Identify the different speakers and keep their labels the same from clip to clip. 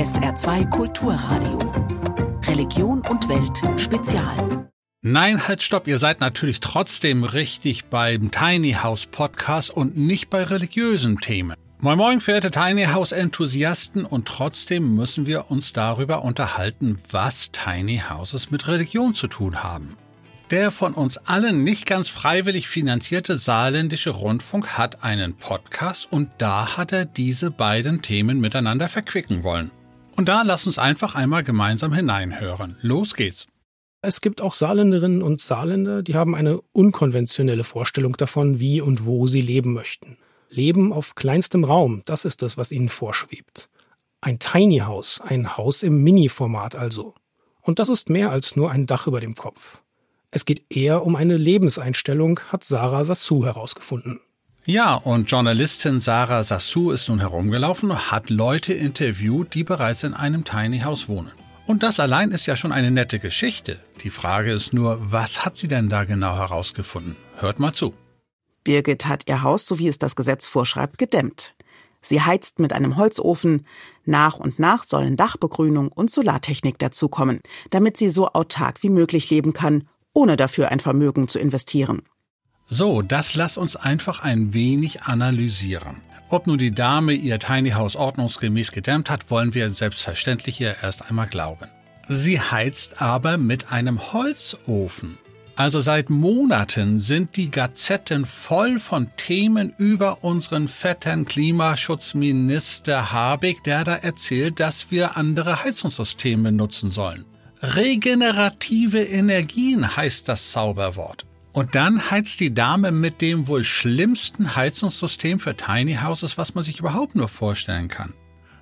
Speaker 1: SR2 Kulturradio. Religion und Welt Spezial.
Speaker 2: Nein, halt stopp, ihr seid natürlich trotzdem richtig beim Tiny House Podcast und nicht bei religiösen Themen. Moin Moin, verehrte Tiny House Enthusiasten, und trotzdem müssen wir uns darüber unterhalten, was Tiny Houses mit Religion zu tun haben. Der von uns allen nicht ganz freiwillig finanzierte saarländische Rundfunk hat einen Podcast und da hat er diese beiden Themen miteinander verquicken wollen. Und da lass uns einfach einmal gemeinsam hineinhören. Los geht's.
Speaker 3: Es gibt auch Saarländerinnen und Saarländer, die haben eine unkonventionelle Vorstellung davon, wie und wo sie leben möchten. Leben auf kleinstem Raum, das ist es, was ihnen vorschwebt. Ein Tiny House, ein Haus im Mini-Format also. Und das ist mehr als nur ein Dach über dem Kopf. Es geht eher um eine Lebenseinstellung, hat Sarah Sassou herausgefunden.
Speaker 2: Ja, und Journalistin Sarah Sassou ist nun herumgelaufen und hat Leute interviewt, die bereits in einem Tiny House wohnen. Und das allein ist ja schon eine nette Geschichte. Die Frage ist nur, was hat sie denn da genau herausgefunden? Hört mal zu.
Speaker 4: Birgit hat ihr Haus, so wie es das Gesetz vorschreibt, gedämmt. Sie heizt mit einem Holzofen. Nach und nach sollen Dachbegrünung und Solartechnik dazukommen, damit sie so autark wie möglich leben kann, ohne dafür ein Vermögen zu investieren.
Speaker 2: So, das lass uns einfach ein wenig analysieren. Ob nun die Dame ihr Tiny House ordnungsgemäß gedämmt hat, wollen wir selbstverständlich ihr erst einmal glauben. Sie heizt aber mit einem Holzofen. Also seit Monaten sind die Gazetten voll von Themen über unseren fetten Klimaschutzminister Habeck, der da erzählt, dass wir andere Heizungssysteme nutzen sollen. Regenerative Energien heißt das Zauberwort. Und dann heizt die Dame mit dem wohl schlimmsten Heizungssystem für Tiny Houses, was man sich überhaupt nur vorstellen kann.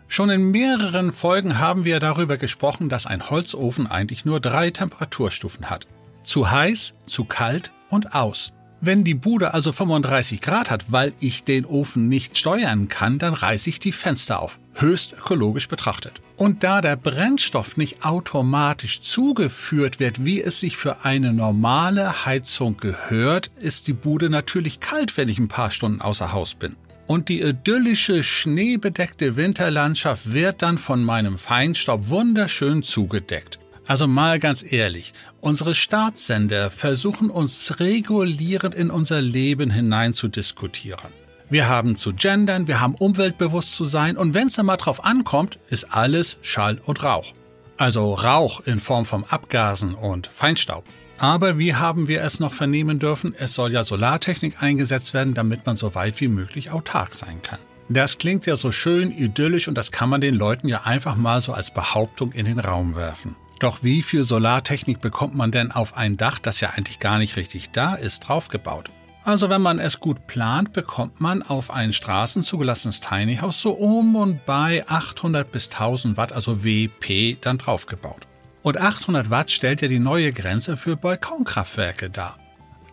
Speaker 2: Schon in mehreren Folgen haben wir darüber gesprochen, dass ein Holzofen eigentlich nur drei Temperaturstufen hat. Zu heiß, zu kalt und aus. Wenn die Bude also 35 Grad hat, weil ich den Ofen nicht steuern kann, dann reiße ich die Fenster auf. Höchst ökologisch betrachtet. Und da der Brennstoff nicht automatisch zugeführt wird, wie es sich für eine normale Heizung gehört, ist die Bude natürlich kalt, wenn ich ein paar Stunden außer Haus bin. Und die idyllische schneebedeckte Winterlandschaft wird dann von meinem Feinstaub wunderschön zugedeckt. Also mal ganz ehrlich, unsere Staatssender versuchen uns regulierend in unser Leben hinein zu diskutieren. Wir haben zu gendern, wir haben umweltbewusst zu sein und wenn es mal drauf ankommt, ist alles Schall und Rauch. Also Rauch in Form von Abgasen und Feinstaub. Aber wie haben wir es noch vernehmen dürfen? Es soll ja Solartechnik eingesetzt werden, damit man so weit wie möglich autark sein kann. Das klingt ja so schön idyllisch und das kann man den Leuten ja einfach mal so als Behauptung in den Raum werfen. Doch wie viel Solartechnik bekommt man denn auf ein Dach, das ja eigentlich gar nicht richtig da ist, draufgebaut? Also wenn man es gut plant, bekommt man auf ein straßenzugelassenes Tiny House so um und bei 800 bis 1000 Watt, also WP, dann draufgebaut. Und 800 Watt stellt ja die neue Grenze für Balkonkraftwerke dar.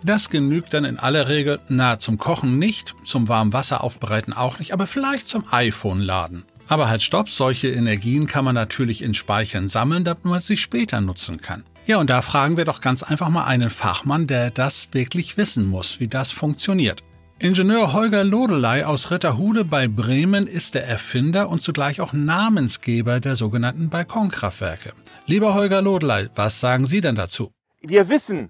Speaker 2: Das genügt dann in aller Regel, na, zum Kochen nicht, zum warmen Wasser aufbereiten auch nicht, aber vielleicht zum iPhone laden. Aber halt stopp, solche Energien kann man natürlich in Speichern sammeln, damit man sie später nutzen kann. Ja, und da fragen wir doch ganz einfach mal einen Fachmann, der das wirklich wissen muss, wie das funktioniert. Ingenieur Holger Lodelei aus Ritterhude bei Bremen ist der Erfinder und zugleich auch Namensgeber der sogenannten Balkonkraftwerke. Lieber Holger Lodelei, was sagen Sie denn dazu?
Speaker 5: Wir wissen,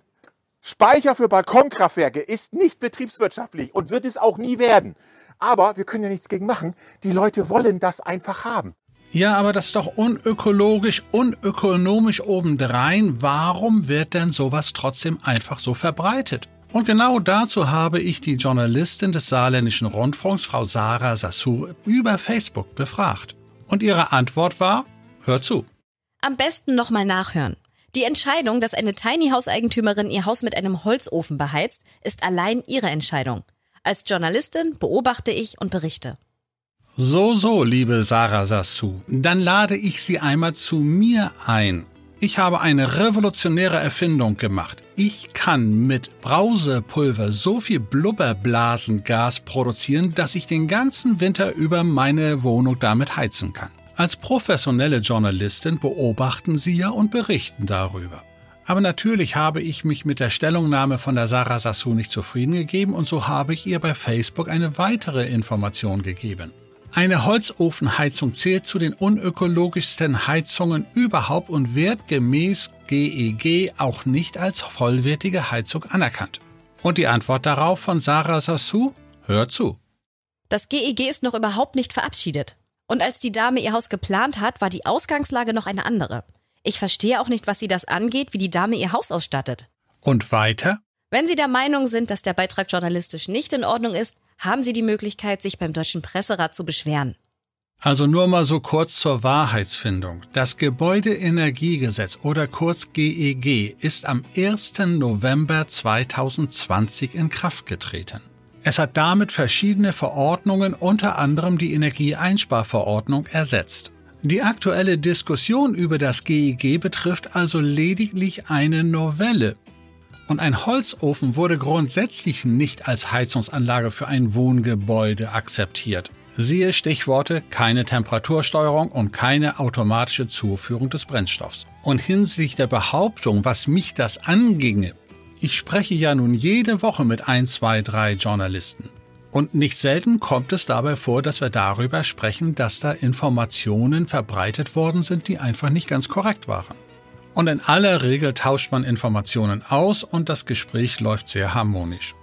Speaker 5: Speicher für Balkonkraftwerke ist nicht betriebswirtschaftlich und wird es auch nie werden. Aber wir können ja nichts gegen machen. Die Leute wollen das einfach haben.
Speaker 2: Ja, aber das ist doch unökologisch, unökonomisch obendrein. Warum wird denn sowas trotzdem einfach so verbreitet? Und genau dazu habe ich die Journalistin des Saarländischen Rundfunks, Frau Sarah Sassou, über Facebook befragt. Und ihre Antwort war, hör zu.
Speaker 6: Am besten nochmal nachhören. Die Entscheidung, dass eine Tiny House Eigentümerin ihr Haus mit einem Holzofen beheizt, ist allein ihre Entscheidung. Als Journalistin beobachte ich und berichte.
Speaker 2: So, so, liebe Sarah Sassou, dann lade ich Sie einmal zu mir ein. Ich habe eine revolutionäre Erfindung gemacht. Ich kann mit Brausepulver so viel Blubberblasengas produzieren, dass ich den ganzen Winter über meine Wohnung damit heizen kann. Als professionelle Journalistin beobachten Sie ja und berichten darüber. Aber natürlich habe ich mich mit der Stellungnahme von der Sarah Sassou nicht zufrieden gegeben und so habe ich ihr bei Facebook eine weitere Information gegeben. Eine Holzofenheizung zählt zu den unökologischsten Heizungen überhaupt und wird gemäß GEG e auch nicht als vollwertige Heizung anerkannt. Und die Antwort darauf von Sarah Sassou? Hör zu.
Speaker 6: Das GEG e ist noch überhaupt nicht verabschiedet. Und als die Dame ihr Haus geplant hat, war die Ausgangslage noch eine andere. Ich verstehe auch nicht, was sie das angeht, wie die Dame ihr Haus ausstattet.
Speaker 2: Und weiter?
Speaker 6: Wenn Sie der Meinung sind, dass der Beitrag journalistisch nicht in Ordnung ist, haben Sie die Möglichkeit, sich beim Deutschen Presserat zu beschweren.
Speaker 2: Also nur mal so kurz zur Wahrheitsfindung. Das Gebäudeenergiegesetz oder kurz GEG e ist am 1. November 2020 in Kraft getreten. Es hat damit verschiedene Verordnungen, unter anderem die Energieeinsparverordnung, ersetzt. Die aktuelle Diskussion über das GEG betrifft also lediglich eine Novelle und ein Holzofen wurde grundsätzlich nicht als Heizungsanlage für ein Wohngebäude akzeptiert. Siehe Stichworte keine Temperatursteuerung und keine automatische Zuführung des Brennstoffs. Und hinsichtlich der Behauptung, was mich das anginge, ich spreche ja nun jede Woche mit ein, zwei, drei Journalisten. Und nicht selten kommt es dabei vor, dass wir darüber sprechen, dass da Informationen verbreitet worden sind, die einfach nicht ganz korrekt waren. Und in aller Regel tauscht man Informationen aus und das Gespräch läuft sehr harmonisch.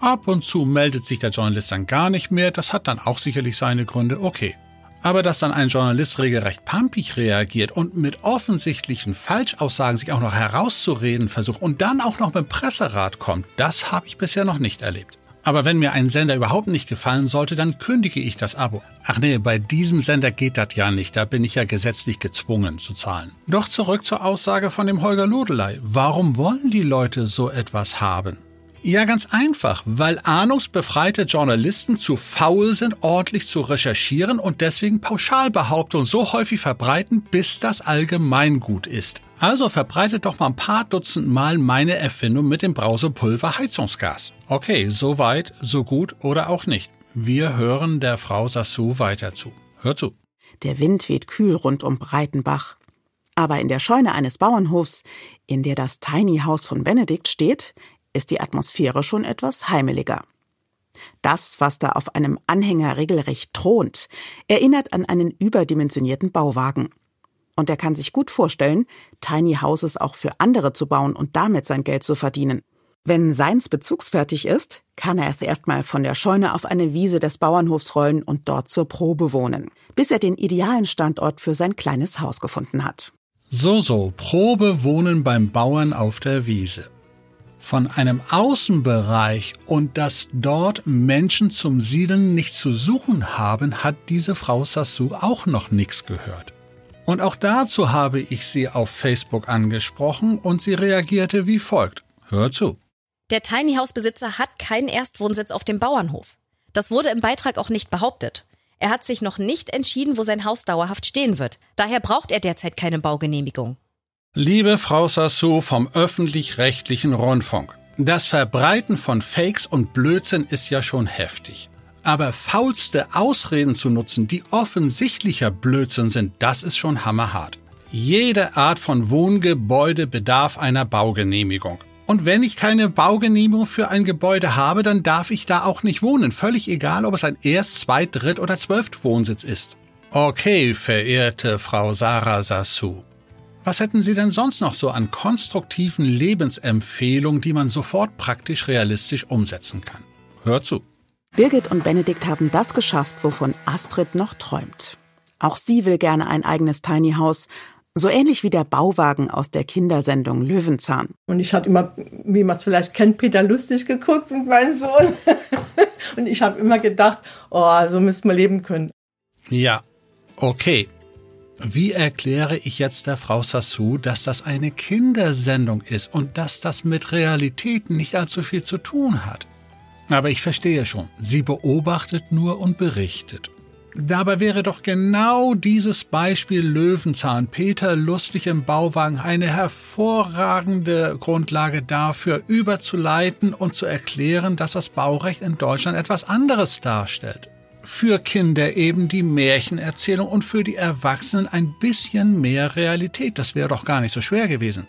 Speaker 2: Ab und zu meldet sich der Journalist dann gar nicht mehr, das hat dann auch sicherlich seine Gründe, okay. Aber dass dann ein Journalist regelrecht pampig reagiert und mit offensichtlichen Falschaussagen sich auch noch herauszureden versucht und dann auch noch beim Presserat kommt, das habe ich bisher noch nicht erlebt. Aber wenn mir ein Sender überhaupt nicht gefallen sollte, dann kündige ich das Abo. Ach nee, bei diesem Sender geht das ja nicht, da bin ich ja gesetzlich gezwungen zu zahlen. Doch zurück zur Aussage von dem Holger Lodelei. Warum wollen die Leute so etwas haben? Ja, ganz einfach, weil ahnungsbefreite Journalisten zu faul sind, ordentlich zu recherchieren und deswegen Pauschalbehauptungen so häufig verbreiten, bis das Allgemeingut ist. Also verbreitet doch mal ein paar Dutzend Mal meine Erfindung mit dem Brausepulver Heizungsgas. Okay, so weit, so gut oder auch nicht. Wir hören der Frau Sassou weiter zu. Hör zu.
Speaker 4: Der Wind weht kühl rund um Breitenbach. Aber in der Scheune eines Bauernhofs, in der das Tiny House von Benedikt steht, ist die Atmosphäre schon etwas heimeliger. Das, was da auf einem Anhänger regelrecht thront, erinnert an einen überdimensionierten Bauwagen. Und er kann sich gut vorstellen, Tiny Houses auch für andere zu bauen und damit sein Geld zu verdienen. Wenn seins bezugsfertig ist, kann er es erstmal von der Scheune auf eine Wiese des Bauernhofs rollen und dort zur Probe wohnen, bis er den idealen Standort für sein kleines Haus gefunden hat.
Speaker 2: So, so, Probe wohnen beim Bauern auf der Wiese von einem Außenbereich und dass dort Menschen zum Siedeln nicht zu suchen haben, hat diese Frau Sassou auch noch nichts gehört. Und auch dazu habe ich sie auf Facebook angesprochen und sie reagierte wie folgt. Hör zu.
Speaker 6: Der Tiny House Besitzer hat keinen Erstwohnsitz auf dem Bauernhof. Das wurde im Beitrag auch nicht behauptet. Er hat sich noch nicht entschieden, wo sein Haus dauerhaft stehen wird. Daher braucht er derzeit keine Baugenehmigung.
Speaker 2: Liebe Frau Sassou vom öffentlich-rechtlichen Rundfunk, das Verbreiten von Fakes und Blödsinn ist ja schon heftig. Aber faulste Ausreden zu nutzen, die offensichtlicher Blödsinn sind, das ist schon hammerhart. Jede Art von Wohngebäude bedarf einer Baugenehmigung. Und wenn ich keine Baugenehmigung für ein Gebäude habe, dann darf ich da auch nicht wohnen. Völlig egal, ob es ein Erst-, Zweit-, Dritt- oder Zwölftwohnsitz ist. Okay, verehrte Frau Sarah Sassou. Was hätten Sie denn sonst noch so an konstruktiven Lebensempfehlungen, die man sofort praktisch realistisch umsetzen kann? Hör zu.
Speaker 4: Birgit und Benedikt haben das geschafft, wovon Astrid noch träumt. Auch sie will gerne ein eigenes Tiny House, so ähnlich wie der Bauwagen aus der Kindersendung Löwenzahn.
Speaker 7: Und ich hatte immer, wie man es vielleicht kennt, Peter Lustig geguckt mit meinem Sohn. und ich habe immer gedacht, oh, so müsste man leben können.
Speaker 2: Ja, okay. Wie erkläre ich jetzt der Frau Sassou, dass das eine Kindersendung ist und dass das mit Realität nicht allzu viel zu tun hat? Aber ich verstehe schon, sie beobachtet nur und berichtet. Dabei wäre doch genau dieses Beispiel Löwenzahn Peter lustig im Bauwagen eine hervorragende Grundlage dafür, überzuleiten und zu erklären, dass das Baurecht in Deutschland etwas anderes darstellt. Für Kinder eben die Märchenerzählung und für die Erwachsenen ein bisschen mehr Realität. Das wäre doch gar nicht so schwer gewesen.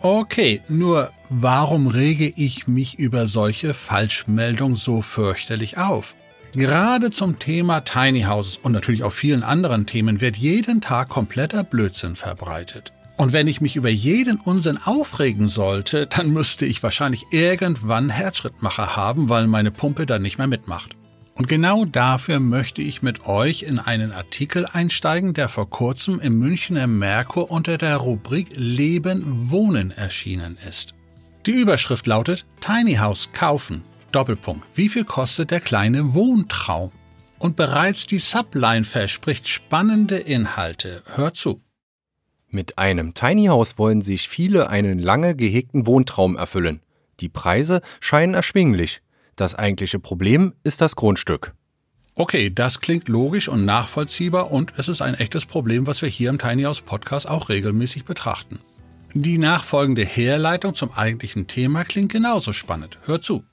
Speaker 2: Okay, nur warum rege ich mich über solche Falschmeldungen so fürchterlich auf? Gerade zum Thema Tiny Houses und natürlich auch vielen anderen Themen wird jeden Tag kompletter Blödsinn verbreitet. Und wenn ich mich über jeden Unsinn aufregen sollte, dann müsste ich wahrscheinlich irgendwann Herzschrittmacher haben, weil meine Pumpe dann nicht mehr mitmacht. Und genau dafür möchte ich mit euch in einen Artikel einsteigen, der vor kurzem im Münchner Merkur unter der Rubrik Leben Wohnen erschienen ist. Die Überschrift lautet Tiny House kaufen, Doppelpunkt. Wie viel kostet der kleine Wohntraum? Und bereits die Subline verspricht spannende Inhalte. Hört zu.
Speaker 8: Mit einem Tiny House wollen sich viele einen lange gehegten Wohntraum erfüllen. Die Preise scheinen erschwinglich. Das eigentliche Problem ist das Grundstück.
Speaker 2: Okay, das klingt logisch und nachvollziehbar und es ist ein echtes Problem, was wir hier im Tiny House Podcast auch regelmäßig betrachten. Die nachfolgende Herleitung zum eigentlichen Thema klingt genauso spannend. Hört zu.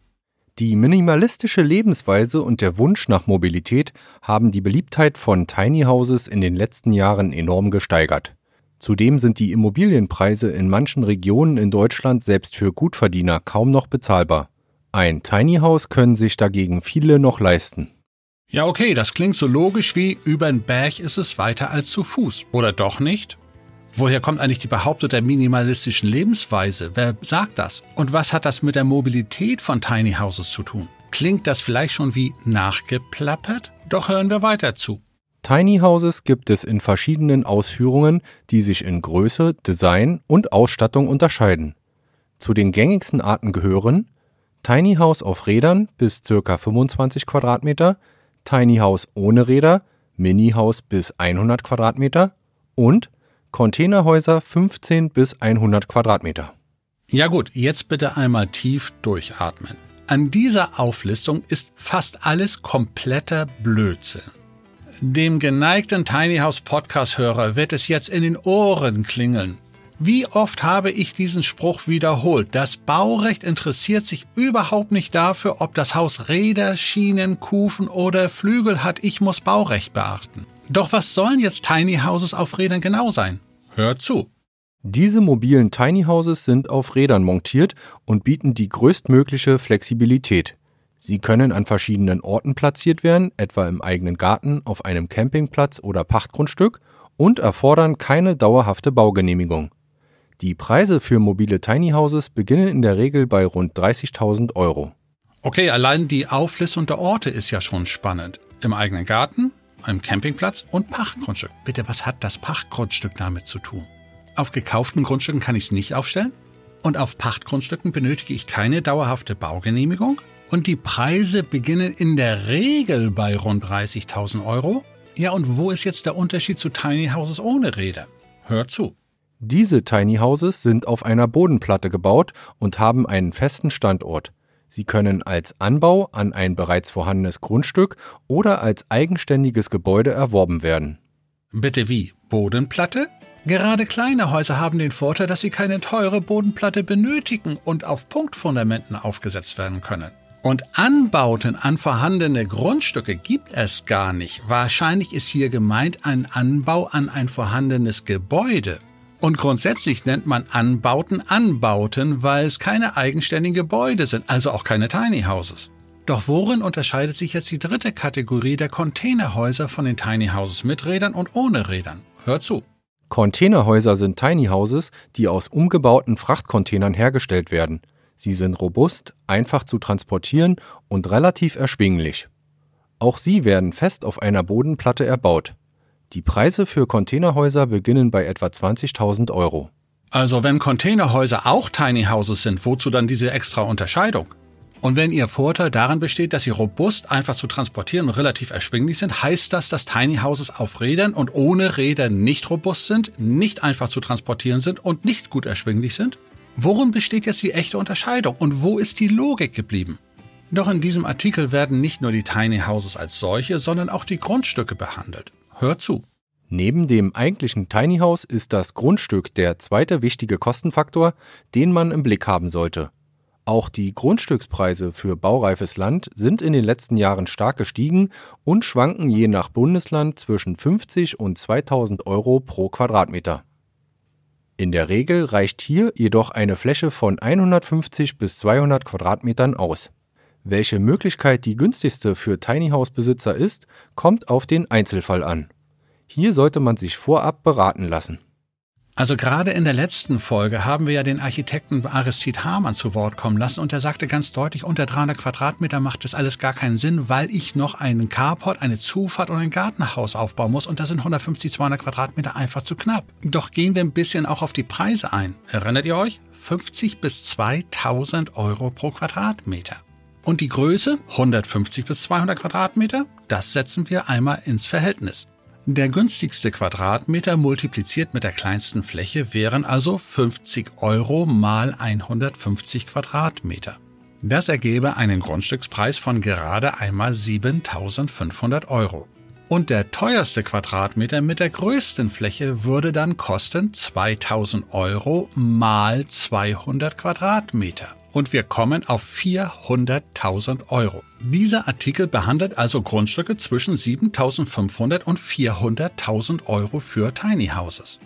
Speaker 8: Die minimalistische Lebensweise und der Wunsch nach Mobilität haben die Beliebtheit von Tiny Houses in den letzten Jahren enorm gesteigert. Zudem sind die Immobilienpreise in manchen Regionen in Deutschland selbst für Gutverdiener kaum noch bezahlbar. Ein Tiny House können sich dagegen viele noch leisten.
Speaker 2: Ja, okay, das klingt so logisch wie über den Berg ist es weiter als zu Fuß. Oder doch nicht? Woher kommt eigentlich die Behauptung der minimalistischen Lebensweise? Wer sagt das? Und was hat das mit der Mobilität von Tiny Houses zu tun? Klingt das vielleicht schon wie nachgeplappert? Doch hören wir weiter zu.
Speaker 8: Tiny Houses gibt es in verschiedenen Ausführungen, die sich in Größe, Design und Ausstattung unterscheiden. Zu den gängigsten Arten gehören Tiny House auf Rädern bis ca. 25 Quadratmeter, Tiny House ohne Räder, Mini House bis 100 Quadratmeter und Containerhäuser 15 bis 100 Quadratmeter.
Speaker 2: Ja gut, jetzt bitte einmal tief durchatmen. An dieser Auflistung ist fast alles kompletter Blödsinn. Dem geneigten Tiny House Podcast Hörer wird es jetzt in den Ohren klingeln. Wie oft habe ich diesen Spruch wiederholt? Das Baurecht interessiert sich überhaupt nicht dafür, ob das Haus Räder, Schienen, Kufen oder Flügel hat. Ich muss Baurecht beachten. Doch was sollen jetzt Tiny Houses auf Rädern genau sein? Hört zu.
Speaker 8: Diese mobilen Tiny Houses sind auf Rädern montiert und bieten die größtmögliche Flexibilität. Sie können an verschiedenen Orten platziert werden, etwa im eigenen Garten, auf einem Campingplatz oder Pachtgrundstück, und erfordern keine dauerhafte Baugenehmigung. Die Preise für mobile Tiny Houses beginnen in der Regel bei rund 30.000 Euro.
Speaker 2: Okay, allein die Auflistung der Orte ist ja schon spannend. Im eigenen Garten, einem Campingplatz und Pachtgrundstück. Bitte, was hat das Pachtgrundstück damit zu tun? Auf gekauften Grundstücken kann ich es nicht aufstellen? Und auf Pachtgrundstücken benötige ich keine dauerhafte Baugenehmigung? Und die Preise beginnen in der Regel bei rund 30.000 Euro? Ja, und wo ist jetzt der Unterschied zu Tiny Houses ohne Räder? Hört zu.
Speaker 8: Diese Tiny Houses sind auf einer Bodenplatte gebaut und haben einen festen Standort. Sie können als Anbau an ein bereits vorhandenes Grundstück oder als eigenständiges Gebäude erworben werden.
Speaker 2: Bitte wie? Bodenplatte? Gerade kleine Häuser haben den Vorteil, dass sie keine teure Bodenplatte benötigen und auf Punktfundamenten aufgesetzt werden können. Und Anbauten an vorhandene Grundstücke gibt es gar nicht. Wahrscheinlich ist hier gemeint ein Anbau an ein vorhandenes Gebäude. Und grundsätzlich nennt man Anbauten Anbauten, weil es keine eigenständigen Gebäude sind, also auch keine Tiny Houses. Doch worin unterscheidet sich jetzt die dritte Kategorie der Containerhäuser von den Tiny Houses mit Rädern und ohne Rädern? Hört zu.
Speaker 8: Containerhäuser sind Tiny Houses, die aus umgebauten Frachtcontainern hergestellt werden. Sie sind robust, einfach zu transportieren und relativ erschwinglich. Auch sie werden fest auf einer Bodenplatte erbaut. Die Preise für Containerhäuser beginnen bei etwa 20.000 Euro.
Speaker 2: Also wenn Containerhäuser auch Tiny Houses sind, wozu dann diese extra Unterscheidung? Und wenn Ihr Vorteil darin besteht, dass sie robust, einfach zu transportieren und relativ erschwinglich sind, heißt das, dass Tiny Houses auf Rädern und ohne Räder nicht robust sind, nicht einfach zu transportieren sind und nicht gut erschwinglich sind? Worin besteht jetzt die echte Unterscheidung und wo ist die Logik geblieben? Doch in diesem Artikel werden nicht nur die Tiny Houses als solche, sondern auch die Grundstücke behandelt. Hört zu.
Speaker 8: Neben dem eigentlichen Tiny House ist das Grundstück der zweite wichtige Kostenfaktor, den man im Blick haben sollte. Auch die Grundstückspreise für baureifes Land sind in den letzten Jahren stark gestiegen und schwanken je nach Bundesland zwischen 50 und 2000 Euro pro Quadratmeter. In der Regel reicht hier jedoch eine Fläche von 150 bis 200 Quadratmetern aus. Welche Möglichkeit die günstigste für Tiny House Besitzer ist, kommt auf den Einzelfall an. Hier sollte man sich vorab beraten lassen.
Speaker 2: Also gerade in der letzten Folge haben wir ja den Architekten Aristid Hamann zu Wort kommen lassen und er sagte ganz deutlich, unter 300 Quadratmeter macht das alles gar keinen Sinn, weil ich noch einen Carport, eine Zufahrt und ein Gartenhaus aufbauen muss und da sind 150, 200 Quadratmeter einfach zu knapp. Doch gehen wir ein bisschen auch auf die Preise ein. Erinnert ihr euch? 50 bis 2000 Euro pro Quadratmeter. Und die Größe 150 bis 200 Quadratmeter, das setzen wir einmal ins Verhältnis. Der günstigste Quadratmeter multipliziert mit der kleinsten Fläche wären also 50 Euro mal 150 Quadratmeter. Das ergebe einen Grundstückspreis von gerade einmal 7500 Euro. Und der teuerste Quadratmeter mit der größten Fläche würde dann kosten 2000 Euro mal 200 Quadratmeter und wir kommen auf 400.000 Euro. Dieser Artikel behandelt also Grundstücke zwischen 7.500 und 400.000 Euro für Tiny Houses.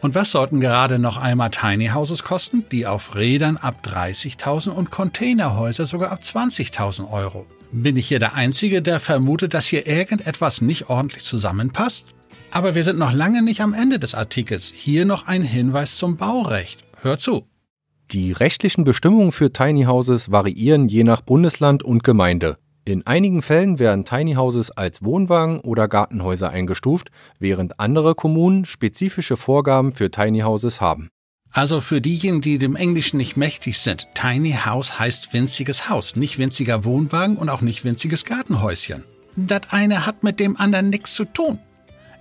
Speaker 2: Und was sollten gerade noch einmal Tiny Houses kosten? Die auf Rädern ab 30.000 und Containerhäuser sogar ab 20.000 Euro. Bin ich hier der Einzige, der vermutet, dass hier irgendetwas nicht ordentlich zusammenpasst? Aber wir sind noch lange nicht am Ende des Artikels. Hier noch ein Hinweis zum Baurecht. Hör zu.
Speaker 8: Die rechtlichen Bestimmungen für Tiny Houses variieren je nach Bundesland und Gemeinde. In einigen Fällen werden Tiny Houses als Wohnwagen oder Gartenhäuser eingestuft, während andere Kommunen spezifische Vorgaben für Tiny Houses haben.
Speaker 2: Also für diejenigen, die dem Englischen nicht mächtig sind, Tiny House heißt winziges Haus, nicht winziger Wohnwagen und auch nicht winziges Gartenhäuschen. Das eine hat mit dem anderen nichts zu tun.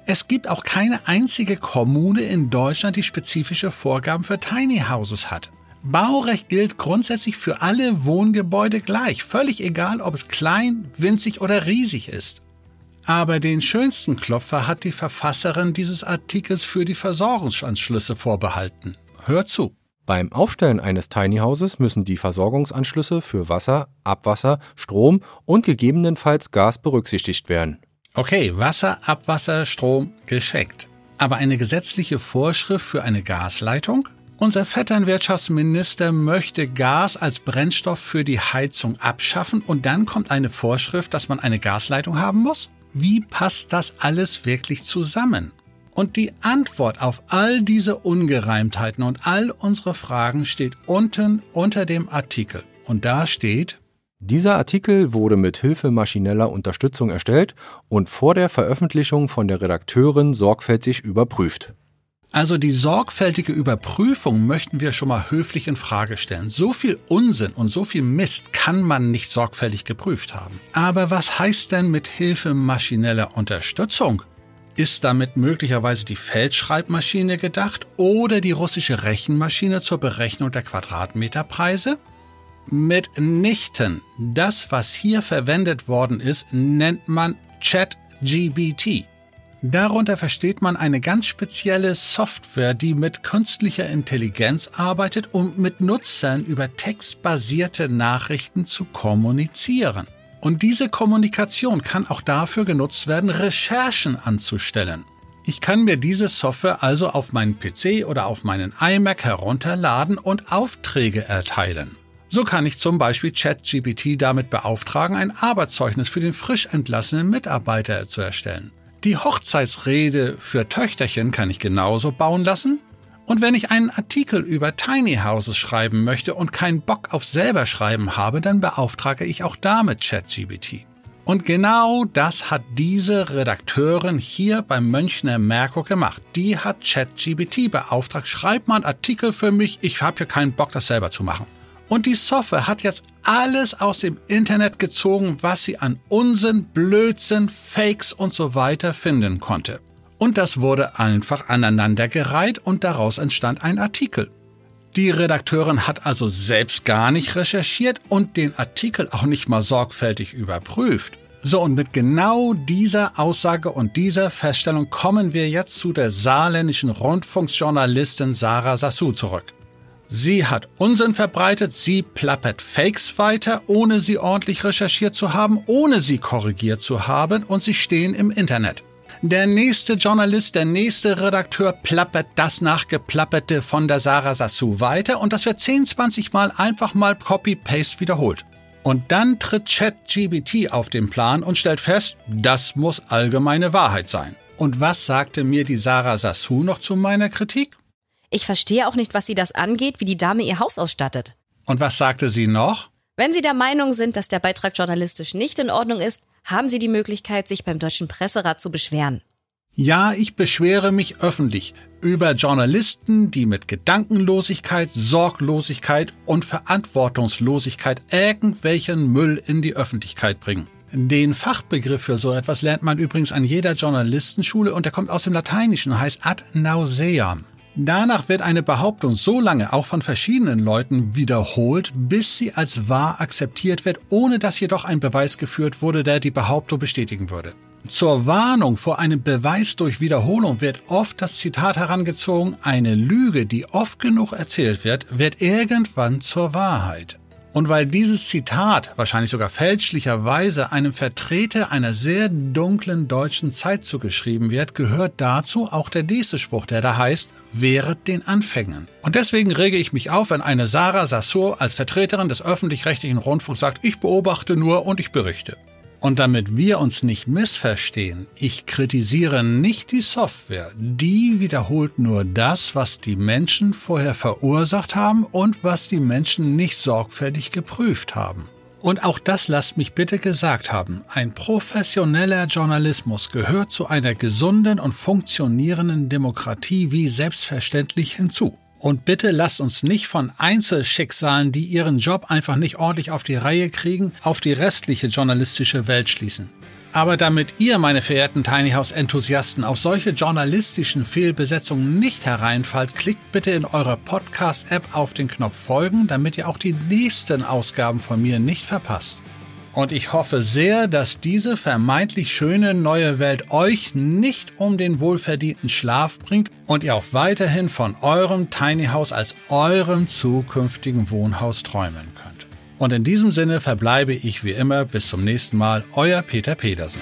Speaker 2: Es gibt auch keine einzige Kommune in Deutschland, die spezifische Vorgaben für Tiny Houses hat. Baurecht gilt grundsätzlich für alle Wohngebäude gleich, völlig egal, ob es klein, winzig oder riesig ist. Aber den schönsten Klopfer hat die Verfasserin dieses Artikels für die Versorgungsanschlüsse vorbehalten. Hör zu.
Speaker 8: Beim Aufstellen eines Tiny Houses müssen die Versorgungsanschlüsse für Wasser, Abwasser, Strom und gegebenenfalls Gas berücksichtigt werden.
Speaker 2: Okay, Wasser, Abwasser, Strom gescheckt. Aber eine gesetzliche Vorschrift für eine Gasleitung? Unser Vetternwirtschaftsminister möchte Gas als Brennstoff für die Heizung abschaffen und dann kommt eine Vorschrift, dass man eine Gasleitung haben muss? Wie passt das alles wirklich zusammen? Und die Antwort auf all diese Ungereimtheiten und all unsere Fragen steht unten unter dem Artikel. Und da steht,
Speaker 8: dieser Artikel wurde mit Hilfe maschineller Unterstützung erstellt und vor der Veröffentlichung von der Redakteurin sorgfältig überprüft.
Speaker 2: Also die sorgfältige Überprüfung möchten wir schon mal höflich in Frage stellen. So viel Unsinn und so viel Mist kann man nicht sorgfältig geprüft haben. Aber was heißt denn mit Hilfe maschineller Unterstützung? Ist damit möglicherweise die Feldschreibmaschine gedacht oder die russische Rechenmaschine zur Berechnung der Quadratmeterpreise? Mitnichten. Das, was hier verwendet worden ist, nennt man ChatGBT. Darunter versteht man eine ganz spezielle Software, die mit künstlicher Intelligenz arbeitet, um mit Nutzern über textbasierte Nachrichten zu kommunizieren. Und diese Kommunikation kann auch dafür genutzt werden, Recherchen anzustellen. Ich kann mir diese Software also auf meinen PC oder auf meinen iMac herunterladen und Aufträge erteilen. So kann ich zum Beispiel ChatGPT damit beauftragen, ein Arbeitszeugnis für den frisch entlassenen Mitarbeiter zu erstellen. Die Hochzeitsrede für Töchterchen kann ich genauso bauen lassen. Und wenn ich einen Artikel über Tiny Houses schreiben möchte und keinen Bock auf selber schreiben habe, dann beauftrage ich auch damit ChatGBT. Und genau das hat diese Redakteurin hier beim Münchner Merkur gemacht. Die hat ChatGBT beauftragt, schreib mal einen Artikel für mich, ich habe hier keinen Bock, das selber zu machen. Und die Software hat jetzt alles aus dem Internet gezogen, was sie an Unsinn, Blödsinn, Fakes und so weiter finden konnte. Und das wurde einfach aneinandergereiht und daraus entstand ein Artikel. Die Redakteurin hat also selbst gar nicht recherchiert und den Artikel auch nicht mal sorgfältig überprüft. So, und mit genau dieser Aussage und dieser Feststellung kommen wir jetzt zu der saarländischen Rundfunksjournalistin Sarah Sassou zurück. Sie hat Unsinn verbreitet, sie plappert Fakes weiter, ohne sie ordentlich recherchiert zu haben, ohne sie korrigiert zu haben und sie stehen im Internet. Der nächste Journalist, der nächste Redakteur plappert das Nachgeplapperte von der Sarah Sassou weiter und das wird 10, 20 Mal einfach mal Copy-Paste wiederholt. Und dann tritt ChatGBT auf den Plan und stellt fest, das muss allgemeine Wahrheit sein. Und was sagte mir die Sarah Sassou noch zu meiner Kritik?
Speaker 6: Ich verstehe auch nicht, was sie das angeht, wie die Dame ihr Haus ausstattet.
Speaker 2: Und was sagte sie noch?
Speaker 6: Wenn Sie der Meinung sind, dass der Beitrag journalistisch nicht in Ordnung ist, haben Sie die Möglichkeit, sich beim Deutschen Presserat zu beschweren.
Speaker 2: Ja, ich beschwere mich öffentlich über Journalisten, die mit Gedankenlosigkeit, Sorglosigkeit und Verantwortungslosigkeit irgendwelchen Müll in die Öffentlichkeit bringen. Den Fachbegriff für so etwas lernt man übrigens an jeder Journalistenschule und der kommt aus dem Lateinischen und heißt ad nauseam. Danach wird eine Behauptung so lange auch von verschiedenen Leuten wiederholt, bis sie als wahr akzeptiert wird, ohne dass jedoch ein Beweis geführt wurde, der die Behauptung bestätigen würde. Zur Warnung vor einem Beweis durch Wiederholung wird oft das Zitat herangezogen, eine Lüge, die oft genug erzählt wird, wird irgendwann zur Wahrheit. Und weil dieses Zitat wahrscheinlich sogar fälschlicherweise einem Vertreter einer sehr dunklen deutschen Zeit zugeschrieben wird, gehört dazu auch der nächste Spruch, der da heißt, während den Anfängen. Und deswegen rege ich mich auf, wenn eine Sarah Sassur als Vertreterin des öffentlich-rechtlichen Rundfunks sagt, ich beobachte nur und ich berichte. Und damit wir uns nicht missverstehen, ich kritisiere nicht die Software. Die wiederholt nur das, was die Menschen vorher verursacht haben und was die Menschen nicht sorgfältig geprüft haben. Und auch das lasst mich bitte gesagt haben. Ein professioneller Journalismus gehört zu einer gesunden und funktionierenden Demokratie wie selbstverständlich hinzu. Und bitte lasst uns nicht von Einzelschicksalen, die ihren Job einfach nicht ordentlich auf die Reihe kriegen, auf die restliche journalistische Welt schließen. Aber damit ihr, meine verehrten Tiny House Enthusiasten, auf solche journalistischen Fehlbesetzungen nicht hereinfallt, klickt bitte in eurer Podcast-App auf den Knopf Folgen, damit ihr auch die nächsten Ausgaben von mir nicht verpasst. Und ich hoffe sehr, dass diese vermeintlich schöne neue Welt euch nicht um den wohlverdienten Schlaf bringt und ihr auch weiterhin von eurem Tiny House als eurem zukünftigen Wohnhaus träumen könnt. Und in diesem Sinne verbleibe ich wie immer bis zum nächsten Mal, euer Peter Pedersen.